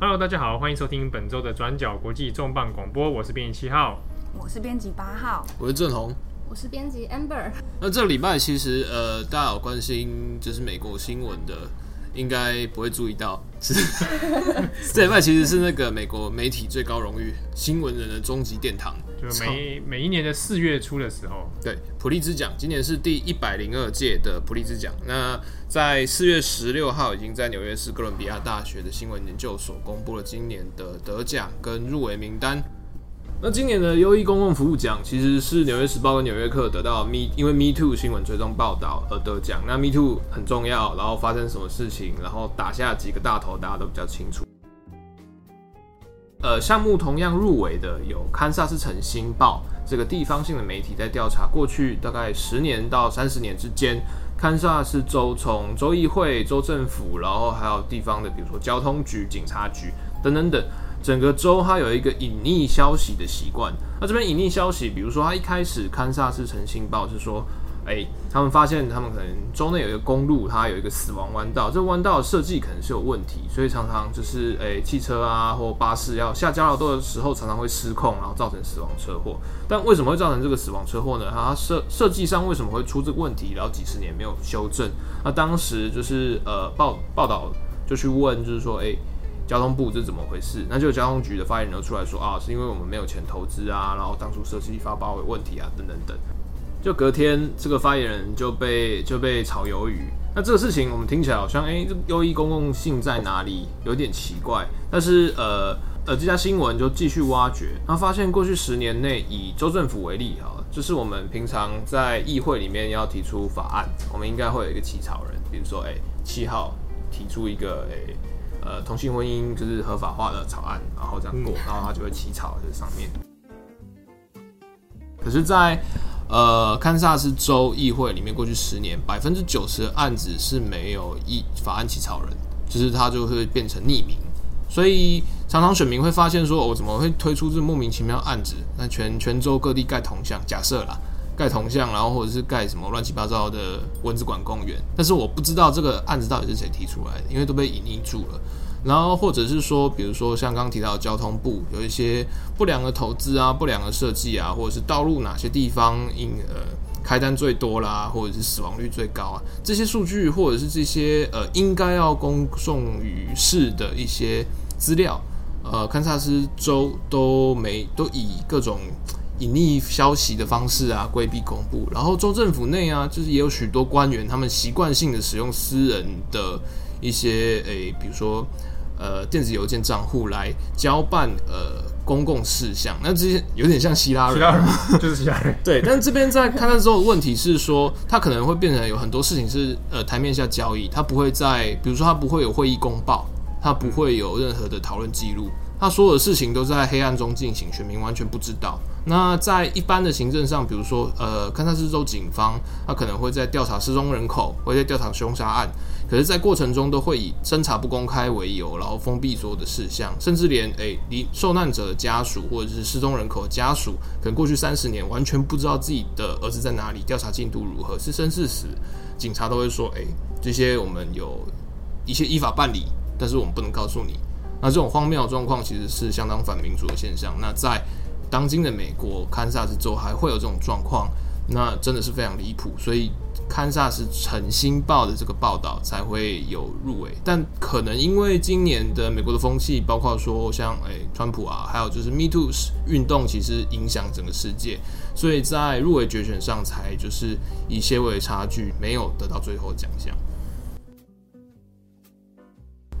Hello，大家好，欢迎收听本周的转角国际重磅广播，我是编辑七号，我是编辑八号，我是郑红，我是编辑 Amber。那这个礼拜其实呃，大家有关心就是美国新闻的，应该不会注意到，是 这礼拜其实是那个美国媒体最高荣誉——新闻人的终极殿堂，就每每一年的四月初的时候，对普利兹奖，今年是第一百零二届的普利兹奖。那在四月十六号，已经在纽约市哥伦比亚大学的新闻研究所公布了今年的得奖跟入围名单。那今年的优异公共服务奖其实是《纽约时报》跟《纽约客》得到 Me，因为 Me Too 新闻追踪报道而得奖。那 Me Too 很重要，然后发生什么事情，然后打下几个大头，大家都比较清楚。呃，项目同样入围的有堪萨斯城新报这个地方性的媒体，在调查过去大概十年到三十年之间，堪萨斯州从州议会、州政府，然后还有地方的，比如说交通局、警察局等等等。整个州它有一个隐匿消息的习惯。那这边隐匿消息，比如说，它一开始堪萨斯城星报是说，哎，他们发现他们可能州内有一个公路，它有一个死亡弯道，这弯道设计可能是有问题，所以常常就是哎，汽车啊或巴士要下交流道的时候，常常会失控，然后造成死亡车祸。但为什么会造成这个死亡车祸呢？它设设计上为什么会出这个问题？然后几十年没有修正。那当时就是呃报报道就去问，就是说，哎。交通部这是怎么回事？那就交通局的发言人出来说啊，是因为我们没有钱投资啊，然后当初设计发包有问题啊，等等等。就隔天，这个发言人就被就被炒鱿鱼。那这个事情我们听起来好像，哎、欸，这优异公共性在哪里？有点奇怪。但是呃呃，这家新闻就继续挖掘，他发现过去十年内，以州政府为例哈，就是我们平常在议会里面要提出法案，我们应该会有一个起草人，比如说哎，七号提出一个哎。呃，同性婚姻就是合法化的草案，然后这样过，然后他就会起草这上面。可是在，在呃堪萨斯州议会里面，过去十年百分之九十的案子是没有议法案起草人，就是他就会变成匿名，所以常常选民会发现说，我、哦、怎么会推出这莫名其妙案子？那全全州各地盖铜像，假设啦。盖铜像，然后或者是盖什么乱七八糟的蚊子馆公园，但是我不知道这个案子到底是谁提出来的，因为都被隐匿住了。然后或者是说，比如说像刚刚提到的交通部有一些不良的投资啊、不良的设计啊，或者是道路哪些地方因呃开单最多啦，或者是死亡率最高啊，这些数据或者是这些呃应该要公送于世的一些资料，呃，堪萨斯州都没都以各种。隐匿消息的方式啊，规避公布。然后州政府内啊，就是也有许多官员，他们习惯性的使用私人的一些诶、欸，比如说呃电子邮件账户来交办呃公共事项。那这些有点像希拉人，希拉人 就是希拉人。对，但这边在看到之后，问题是说，他可能会变成有很多事情是呃台面下交易，他不会在，比如说他不会有会议公报，他不会有任何的讨论记录。他所有的事情都在黑暗中进行，选民完全不知道。那在一般的行政上，比如说，呃，堪萨斯州警方，他可能会在调查失踪人口，会在调查凶杀案，可是，在过程中都会以侦查不公开为由，然后封闭所有的事项，甚至连诶，离受难者的家属或者是失踪人口的家属，可能过去三十年完全不知道自己的儿子在哪里，调查进度如何，是生是死，警察都会说，诶，这些我们有一些依法办理，但是我们不能告诉你。那这种荒谬状况其实是相当反民主的现象。那在当今的美国，堪萨斯州还会有这种状况，那真的是非常离谱。所以堪萨斯城新报的这个报道才会有入围。但可能因为今年的美国的风气，包括说像诶、川普啊，还有就是 Me Too 运动，其实影响整个世界，所以在入围决选上才就是以些微差距没有得到最后奖项。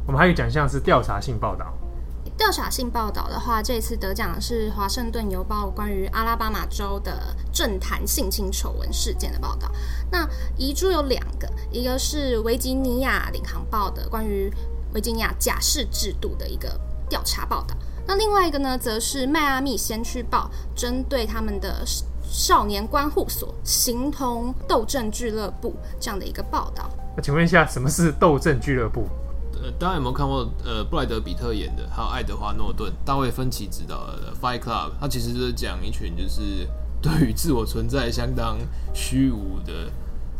我们还有奖项是调查性报道。调查性报道的话，这次得奖的是《华盛顿邮报》关于阿拉巴马州的政坛性侵丑闻事件的报道。那遗珠有两个，一个是维吉尼亚领航报的关于维吉尼亚假释制度的一个调查报道。那另外一个呢，则是迈阿密先驱报针对他们的少年关护所形同斗阵俱乐部这样的一个报道。那请问一下，什么是斗阵俱乐部？呃，大家有没有看过呃布莱德比特演的，还有爱德华诺顿、大卫芬奇执导的《Fight Club》？他其实就是讲一群就是 对于自我存在相当虚无的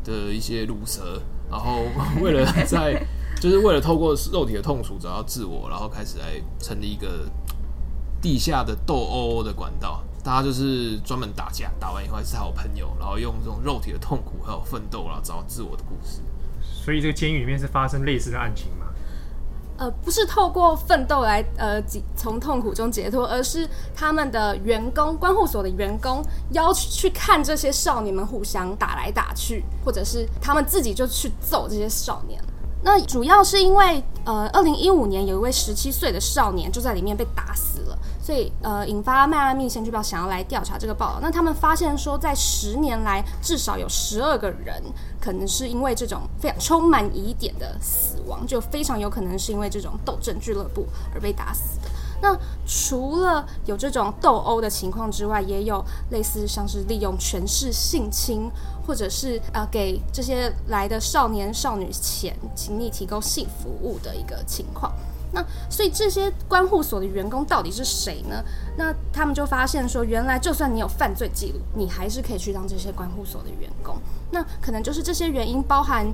的一些鲁蛇，然后 为了在就是为了透过肉体的痛楚找到自我，然后开始来成立一个地下的斗殴的管道。大家就是专门打架，打完以后还是好朋友，然后用这种肉体的痛苦还有奋斗，然后找到自我的故事。所以这个监狱里面是发生类似的案情吗？呃，不是透过奋斗来呃从痛苦中解脱，而是他们的员工关护所的员工要去看这些少年们互相打来打去，或者是他们自己就去揍这些少年。那主要是因为，呃，二零一五年有一位十七岁的少年就在里面被打死了，所以呃，引发迈阿密先驱报想要来调查这个报道。那他们发现说，在十年来至少有十二个人可能是因为这种非常充满疑点的死亡，就非常有可能是因为这种斗阵俱乐部而被打死的。那除了有这种斗殴的情况之外，也有类似像是利用权势性侵，或者是呃给这些来的少年少女钱，请你提供性服务的一个情况。那所以这些关护所的员工到底是谁呢？那他们就发现说，原来就算你有犯罪记录，你还是可以去当这些关护所的员工。那可能就是这些原因，包含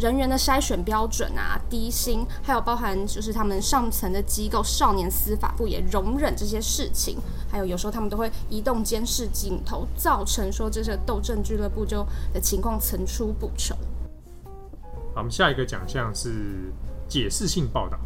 人员的筛选标准啊、低薪，还有包含就是他们上层的机构少年司法部也容忍这些事情，还有有时候他们都会移动监视镜头，造成说这些斗阵俱乐部就的情况层出不穷。好，我们下一个奖项是解释性报道。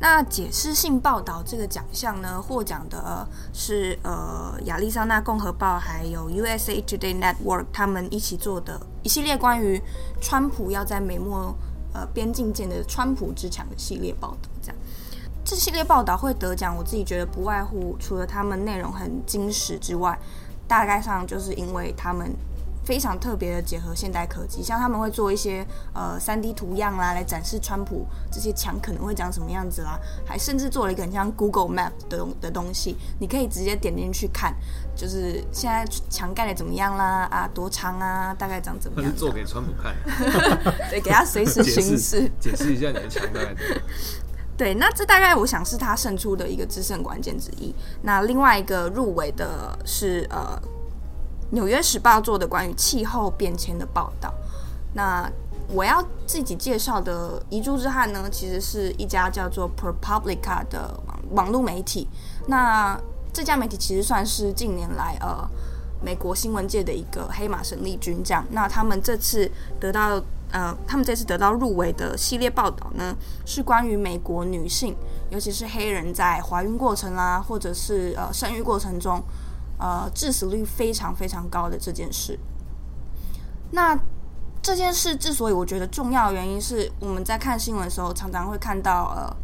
那解释性报道这个奖项呢，获奖的是呃亚利桑那共和报还有 USA Today Network 他们一起做的一系列关于川普要在美墨呃边境建的川普之墙的系列报道。这样，这系列报道会得奖，我自己觉得不外乎除了他们内容很精实之外，大概上就是因为他们。非常特别的结合现代科技，像他们会做一些呃 3D 图样啦，来展示川普这些墙可能会长什么样子啦，还甚至做了一个很像 Google Map 的的东西，你可以直接点进去看，就是现在墙盖的怎么样啦，啊多长啊，大概长怎么样？是做给川普看，对，给他随时巡视，解释一下你的墙大概怎么样。对，那这大概我想是他胜出的一个制胜关键之一。那另外一个入围的是呃。纽约时报做的关于气候变迁的报道。那我要自己介绍的遗珠之憾呢，其实是一家叫做 ProPublica 的网络媒体。那这家媒体其实算是近年来呃美国新闻界的一个黑马生力军这样。那他们这次得到呃，他们这次得到入围的系列报道呢，是关于美国女性，尤其是黑人在怀孕过程啦，或者是呃生育过程中。呃，致死率非常非常高的这件事。那这件事之所以我觉得重要的原因是，我们在看新闻的时候，常常会看到呃，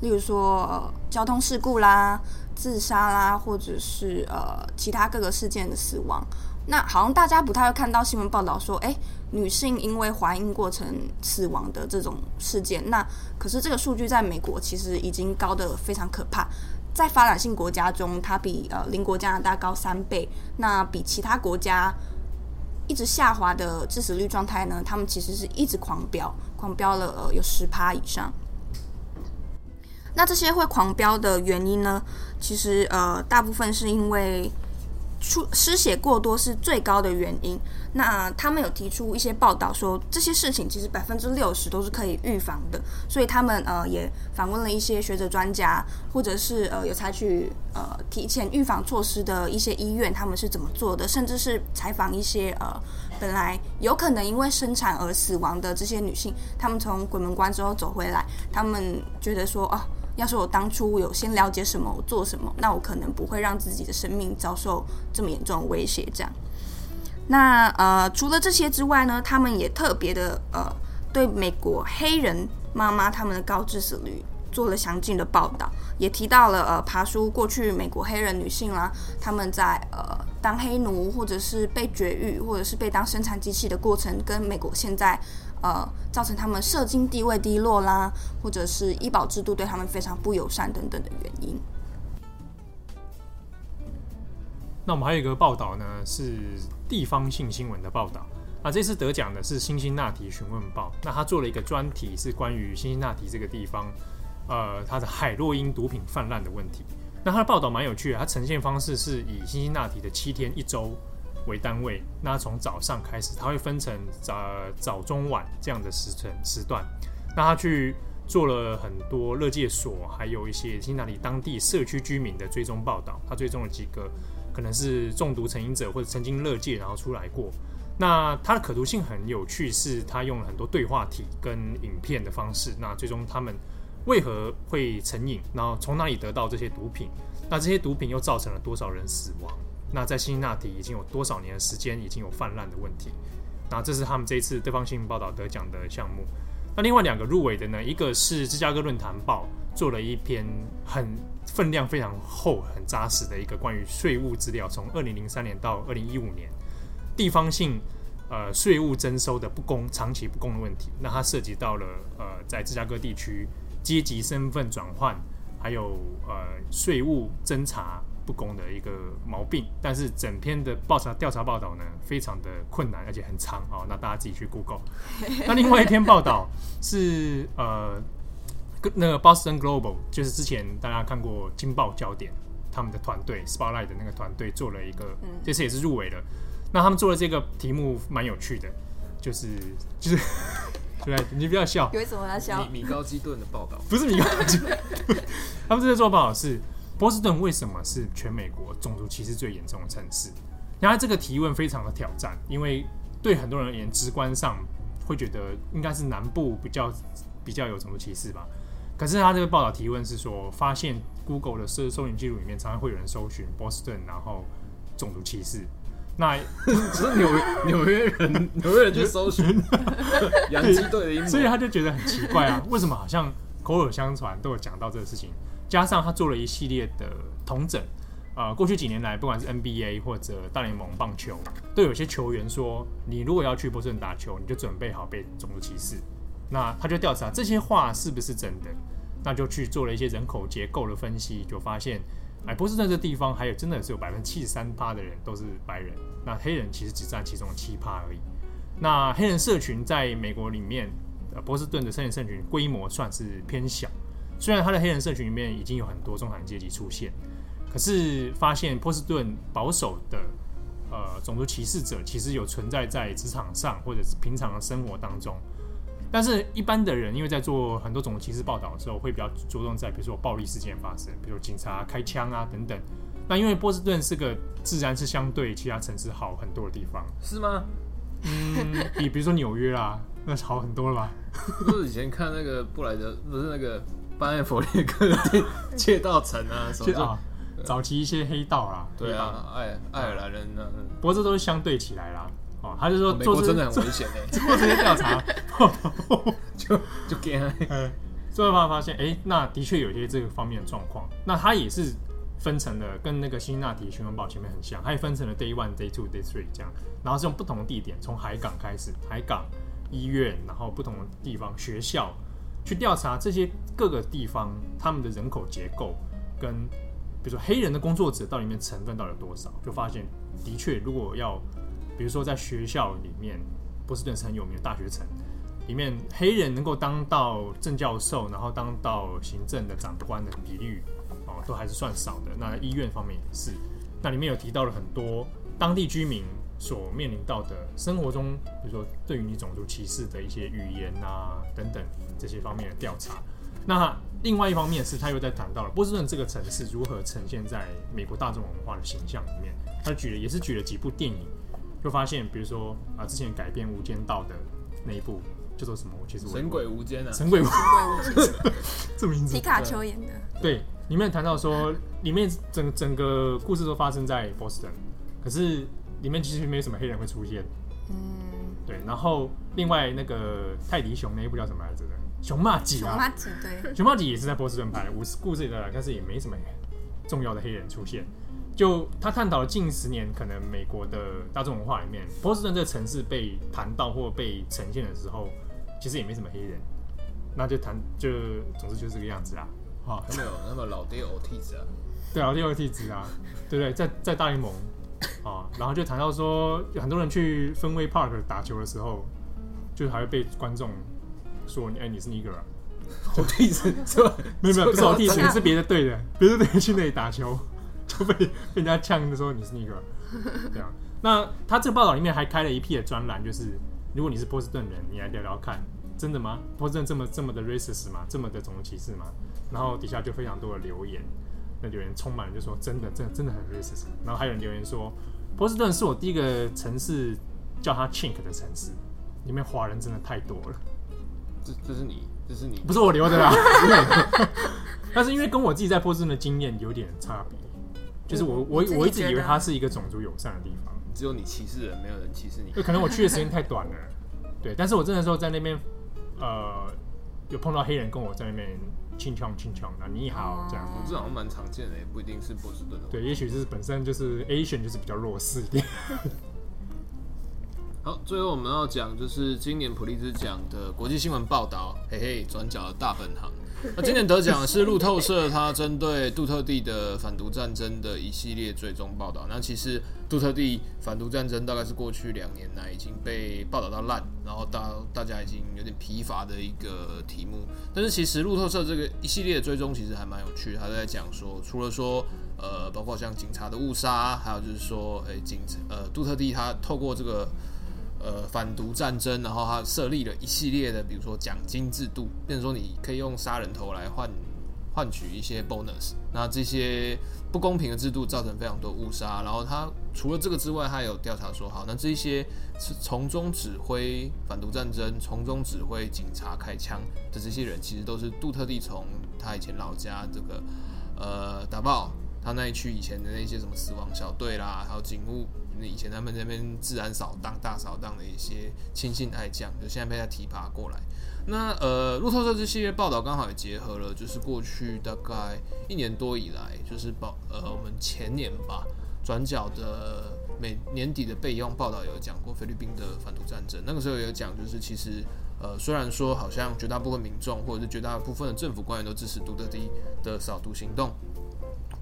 例如说，交通事故啦、自杀啦，或者是呃其他各个事件的死亡。那好像大家不太会看到新闻报道说，诶，女性因为怀孕过程死亡的这种事件。那可是这个数据在美国其实已经高得非常可怕。在发展性国家中，它比呃邻国加拿大高三倍。那比其他国家一直下滑的致死率状态呢？他们其实是一直狂飙，狂飙了呃有十趴以上。那这些会狂飙的原因呢？其实呃大部分是因为。出失血过多是最高的原因。那他们有提出一些报道说，这些事情其实百分之六十都是可以预防的。所以他们呃也访问了一些学者专家，或者是呃有采取呃提前预防措施的一些医院，他们是怎么做的？甚至是采访一些呃本来有可能因为生产而死亡的这些女性，他们从鬼门关之后走回来，他们觉得说啊。要是我当初有先了解什么，我做什么，那我可能不会让自己的生命遭受这么严重的威胁。这样，那呃，除了这些之外呢，他们也特别的呃，对美国黑人妈妈他们的高致死率做了详尽的报道，也提到了呃，爬梳过去美国黑人女性啦，他们在呃当黑奴或者是被绝育，或者是被当生产机器的过程，跟美国现在。呃，造成他们社经地位低落啦，或者是医保制度对他们非常不友善等等的原因。那我们还有一个报道呢，是地方性新闻的报道。那这次得奖的是《辛辛那提询问报》，那他做了一个专题，是关于辛辛那提这个地方，呃，它的海洛因毒品泛滥的问题。那他的报道蛮有趣的，它呈现方式是以辛辛那提的七天一周。为单位，那从早上开始，它会分成早早中晚这样的时辰时段。那他去做了很多乐戒所，还有一些新那里当地社区居民的追踪报道。他追踪了几个可能是中毒成瘾者或者曾经乐戒然后出来过。那它的可读性很有趣，是他用了很多对话体跟影片的方式，那最终他们为何会成瘾，然后从哪里得到这些毒品，那这些毒品又造成了多少人死亡？那在辛辛那提已经有多少年的时间已经有泛滥的问题？那这是他们这一次地方新闻报道得奖的项目。那另外两个入围的呢，一个是芝加哥论坛报做了一篇很分量非常厚、很扎实的一个关于税务资料，从二零零三年到二零一五年。地方性呃税务征收的不公、长期不公的问题，那它涉及到了呃在芝加哥地区阶级身份转换，还有呃税务侦查不公的一个毛病。但是整篇的报查调查报道呢，非常的困难，而且很长啊、哦。那大家自己去 Google。那另外一篇报道是呃那个 Boston Global，就是之前大家看过《金爆焦点》他们的团队 Spotlight 的那个团队做了一个，这次也是入围了。那他们做的这个题目蛮有趣的，就是就是，对，你不要笑。有什么要笑？米米高基顿的报道不是米高基顿，他们这次做报道是波士顿为什么是全美国种族歧视最严重的城市？然后这个提问非常的挑战，因为对很多人而言，直观上会觉得应该是南部比较比较有种族歧视吧。可是他这个报道提问是说，发现 Google 的搜搜寻记录里面常常会有人搜寻波士顿，然后种族歧视。那 只是纽纽约人，纽约人去搜寻 洋基队的 所以他就觉得很奇怪啊，为什么好像口耳相传都有讲到这个事情？加上他做了一系列的统整，呃，过去几年来，不管是 NBA 或者大联盟棒球，都有些球员说，你如果要去波士顿打球，你就准备好被种族歧视。那他就调查这些话是不是真的，那就去做了一些人口结构的分析，就发现。哎，波士顿这地方还有真的是有百分之七十三趴的人都是白人，那黑人其实只占其中七趴而已。那黑人社群在美国里面，呃，波士顿的黑人社群规模算是偏小，虽然他的黑人社群里面已经有很多中产阶级出现，可是发现波士顿保守的呃种族歧视者其实有存在在职场上或者是平常的生活当中。但是，一般的人因为在做很多种族歧视报道的时候，会比较着重在比如说暴力事件发生，比如警察开枪啊等等。那因为波士顿是个自然是相对其他城市好很多的地方，是吗？嗯，比 比如说纽约啦，那是好很多了吧？不是以前看那个布莱德，不是那个班艾佛列克的 《窃盗城》啊什么的，早期一些黑道啦，对啊，爱爱尔兰人呢，不过这都是相对起来啦。哦，他就说做、哦、真的很危险哎，做这些调查 就就给他，最后发发现，哎、欸，那的确有一些这个方面的状况。那他也是分成了，跟那个辛辛那提循环报前面很像，他也分成了 day one、day two、day three 这样，然后是用不同的地点，从海港开始，海港、医院，然后不同的地方、学校去调查这些各个地方他们的人口结构，跟比如说黑人的工作者到里面成分到底有多少，就发现的确如果要。比如说，在学校里面，波士顿是很有名的大学城，里面黑人能够当到正教授，然后当到行政的长官的比率，哦，都还是算少的。那医院方面也是，那里面有提到了很多当地居民所面临到的生活中，比如说对于你种族歧视的一些语言啊等等这些方面的调查。那另外一方面是，他又在谈到了波士顿这个城市如何呈现在美国大众文化的形象里面。他举了也是举了几部电影。就发现，比如说啊，之前改编《无间道》的那一部叫做什么？我其实我神鬼无间啊，神鬼无间，这名字。皮卡丘演的。对，里面谈到说，里面整整个故事都发生在波士顿，可是里面其实没有什么黑人会出现。嗯。对，然后另外那个泰迪熊那一部叫什么来着的？熊骂几啊。熊麻吉对。熊骂几也是在波士顿拍的，故事故事里的，但是也没什么重要的黑人出现。就他探讨了近十年可能美国的大众文化里面，波士顿这个城市被谈到或被呈现的时候，其实也没什么黑人，那就谈就总之就是这个样子啦。好，有没有那么老爹欧蒂子啊？对，老爹欧蒂子啊，对不对？在在大联盟 啊，然后就谈到说，很多人去分威 Park 打球的时候，就还会被观众说：“哎，你是啊？”欧蒂子是吧？没有没有，不是欧蒂子，是别的队的，别的队去那里打球。就被被人家呛的时候，你是那个，这样。那他这个报道里面还开了一批的专栏，就是如果你是波士顿人，你来聊聊看真的吗？波士顿这么这么的 racist 吗？这么的种族歧视吗？然后底下就非常多的留言，那留言充满了就说真的，真的真的很 racist。然后还有人留言说，波士顿是我第一个城市叫他 chink 的城市，里面华人真的太多了。这这是你，这是你，不是我留的啦。但是因为跟我自己在波士顿的经验有点差别，就是我我我一直以为它是一个种族友善的地方，只有你歧视人，没有人歧视你。就可能我去的时间太 短了，对。但是我真的时候在那边，呃，有碰到黑人跟我在那边轻枪轻枪的，你好这样，这好像蛮常见的，也不一定是波士顿的。对，也许是本身就是 Asian 就是比较弱势一点。好，最后我们要讲就是今年普利兹奖的国际新闻报道，嘿嘿，转角的大本行。那今年得奖是路透社，它针对杜特地的反毒战争的一系列追踪报道。那其实杜特地反毒战争大概是过去两年来已经被报道到烂，然后大大家已经有点疲乏的一个题目。但是其实路透社这个一系列追踪其实还蛮有趣，他在讲说，除了说呃，包括像警察的误杀，还有就是说，哎、欸，警呃杜特地他透过这个。呃，反毒战争，然后他设立了一系列的，比如说奖金制度，变成说你可以用杀人头来换换取一些 bonus。那这些不公平的制度造成非常多误杀。然后他除了这个之外，他有调查说，好，那这些从中指挥反毒战争、从中指挥警察开枪的这些人，其实都是杜特地从他以前老家这个呃打爆他那一区以前的那些什么死亡小队啦，还有警务。那以前他们那边治安扫荡、大扫荡的一些亲信爱将，就现在被他提拔过来。那呃，路透社这系列报道刚好也结合了，就是过去大概一年多以来，就是报呃我们前年吧，转角的每年底的备用报道有讲过菲律宾的反毒战争。那个时候有讲，就是其实呃虽然说好像绝大部分民众或者是绝大部分的政府官员都支持杜特蒂的扫毒行动。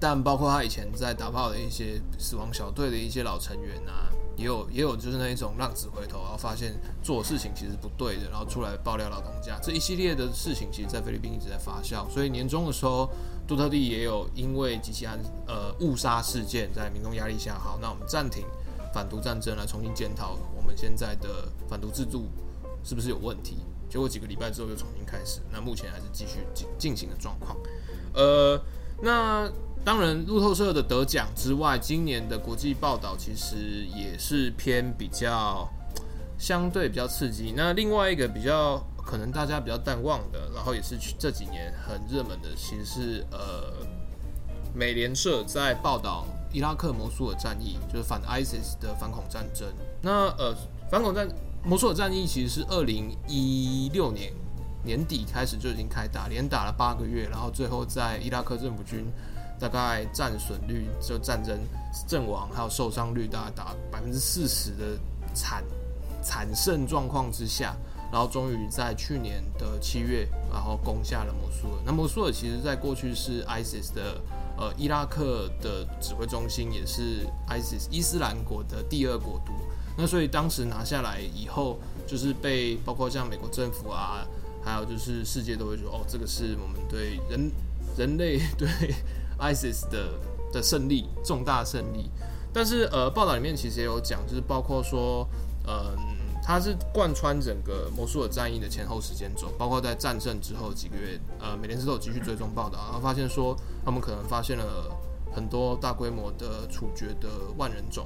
但包括他以前在打炮的一些死亡小队的一些老成员啊，也有也有就是那一种浪子回头，然后发现做事情其实不对的，然后出来爆料老东家这一系列的事情，其实，在菲律宾一直在发酵。所以年终的时候，杜特地也有因为几起案呃误杀事件，在民众压力下，好，那我们暂停反毒战争，来重新检讨我们现在的反毒制度是不是有问题。结果几个礼拜之后又重新开始，那目前还是继续进进行的状况。呃，那。当然，路透社的得奖之外，今年的国际报道其实也是偏比较相对比较刺激。那另外一个比较可能大家比较淡忘的，然后也是这几年很热门的，其实是呃，美联社在报道伊拉克摩苏尔战役，就是反 ISIS 的反恐战争。那呃，反恐战摩苏尔战役其实是二零一六年年底开始就已经开打，连打了八个月，然后最后在伊拉克政府军。大概战损率就战争阵亡还有受伤率大概达百分之四十的惨惨胜状况之下，然后终于在去年的七月，然后攻下了摩苏尔。那摩苏尔其实在过去是 ISIS 的呃伊拉克的指挥中心，也是 ISIS 伊斯兰国的第二国都。那所以当时拿下来以后，就是被包括像美国政府啊，还有就是世界都会说，哦，这个是我们对人人类对。ISIS 的的胜利，重大胜利，但是呃，报道里面其实也有讲，就是包括说，嗯、呃，它是贯穿整个摩苏尔战役的前后时间轴，包括在战胜之后几个月，呃，美联社都有继续追踪报道，然后发现说，他们可能发现了很多大规模的处决的万人种，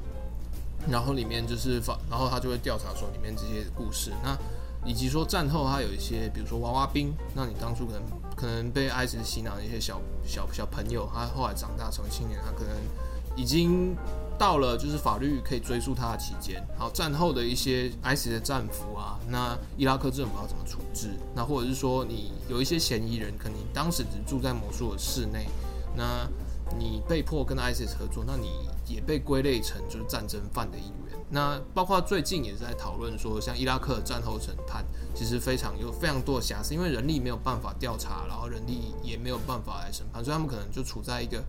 然后里面就是发，然后他就会调查说里面这些故事，那以及说战后他有一些，比如说娃娃兵，那你当初可能。可能被 ISIS 洗脑的一些小小小朋友，他后来长大成为青年，他可能已经到了就是法律可以追溯他的期间。好，战后的一些 ISIS 的战俘啊，那伊拉克政府要怎么处置？那或者是说你有一些嫌疑人，可能当时只住在摩苏尔市内，那你被迫跟 ISIS 合作，那你也被归类成就是战争犯的一员。那包括最近也是在讨论说，像伊拉克战后审判，其实非常有非常多的瑕疵，因为人力没有办法调查，然后人力也没有办法来审判，所以他们可能就处在一个，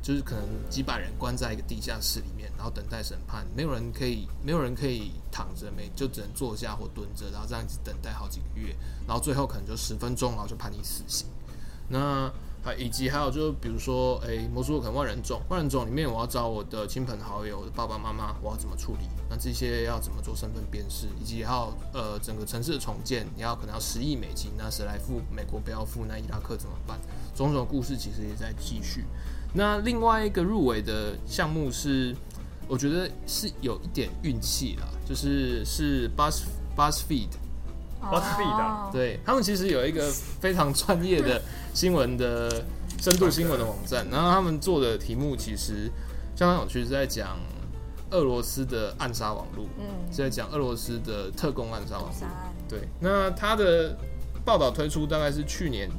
就是可能几百人关在一个地下室里面，然后等待审判，没有人可以，没有人可以躺着，没就只能坐下或蹲着，然后这样子等待好几个月，然后最后可能就十分钟，然后就判你死刑。那还以及还有就是比如说，诶、欸，魔术可能万人种，万人种里面我要找我的亲朋好友，我的爸爸妈妈，我要怎么处理？那这些要怎么做身份辨识？以及还有呃整个城市的重建，你要可能要十亿美金，那谁来付？美国不要付，那伊拉克怎么办？种种故事其实也在继续。那另外一个入围的项目是，我觉得是有一点运气啦，就是是 Buzz BuzzFeed。BuzzFeed 啊，对他们其实有一个非常专业的新闻的深度新闻的网站，然后他们做的题目其实相当有趣，是在讲俄罗斯的暗杀网络，嗯，是在讲俄罗斯的特工暗杀网络。对，那他的报道推出大概是去年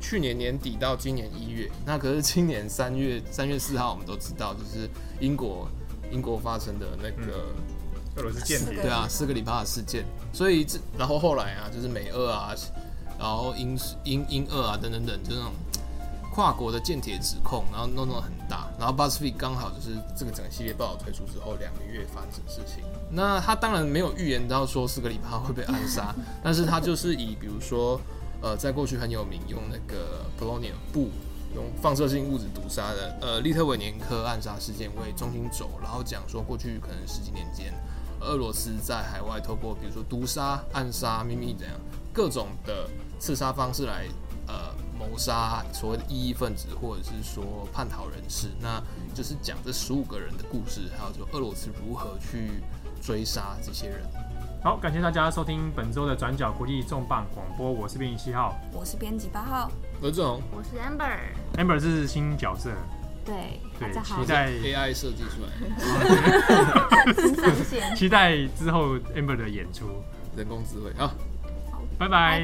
去年年底到今年一月，那可是今年三月三月四号，我们都知道，就是英国英国发生的那个。嗯俄罗斯间谍，对啊，斯克里帕的事件，所以这然后后来啊，就是美俄啊，然后英英英俄啊等等等，就那种跨国的间谍指控，然后弄弄很大，然后 BuzzFeed 刚好就是这个整个系列报道推出之后两个月发生的事情。那他当然没有预言到说斯克里帕会被暗杀，但是他就是以比如说呃，在过去很有名用那个 polonium 布用放射性物质毒杀的呃利特维年科暗杀事件为中心轴，然后讲说过去可能十几年间。俄罗斯在海外透过比如说毒杀、暗杀、秘密怎样各种的刺杀方式来呃谋杀所谓的异议分子或者是说叛逃人士，那就是讲这十五个人的故事，还有就俄罗斯如何去追杀这些人。好，感谢大家收听本周的转角国际重磅广播，我是编辑七号，我是编辑八号，何总，我是 Amber，Amber 是新角色。对，对，期待 AI 设计出来，期待之后 Amber 的演出，人工智慧。啊，拜拜，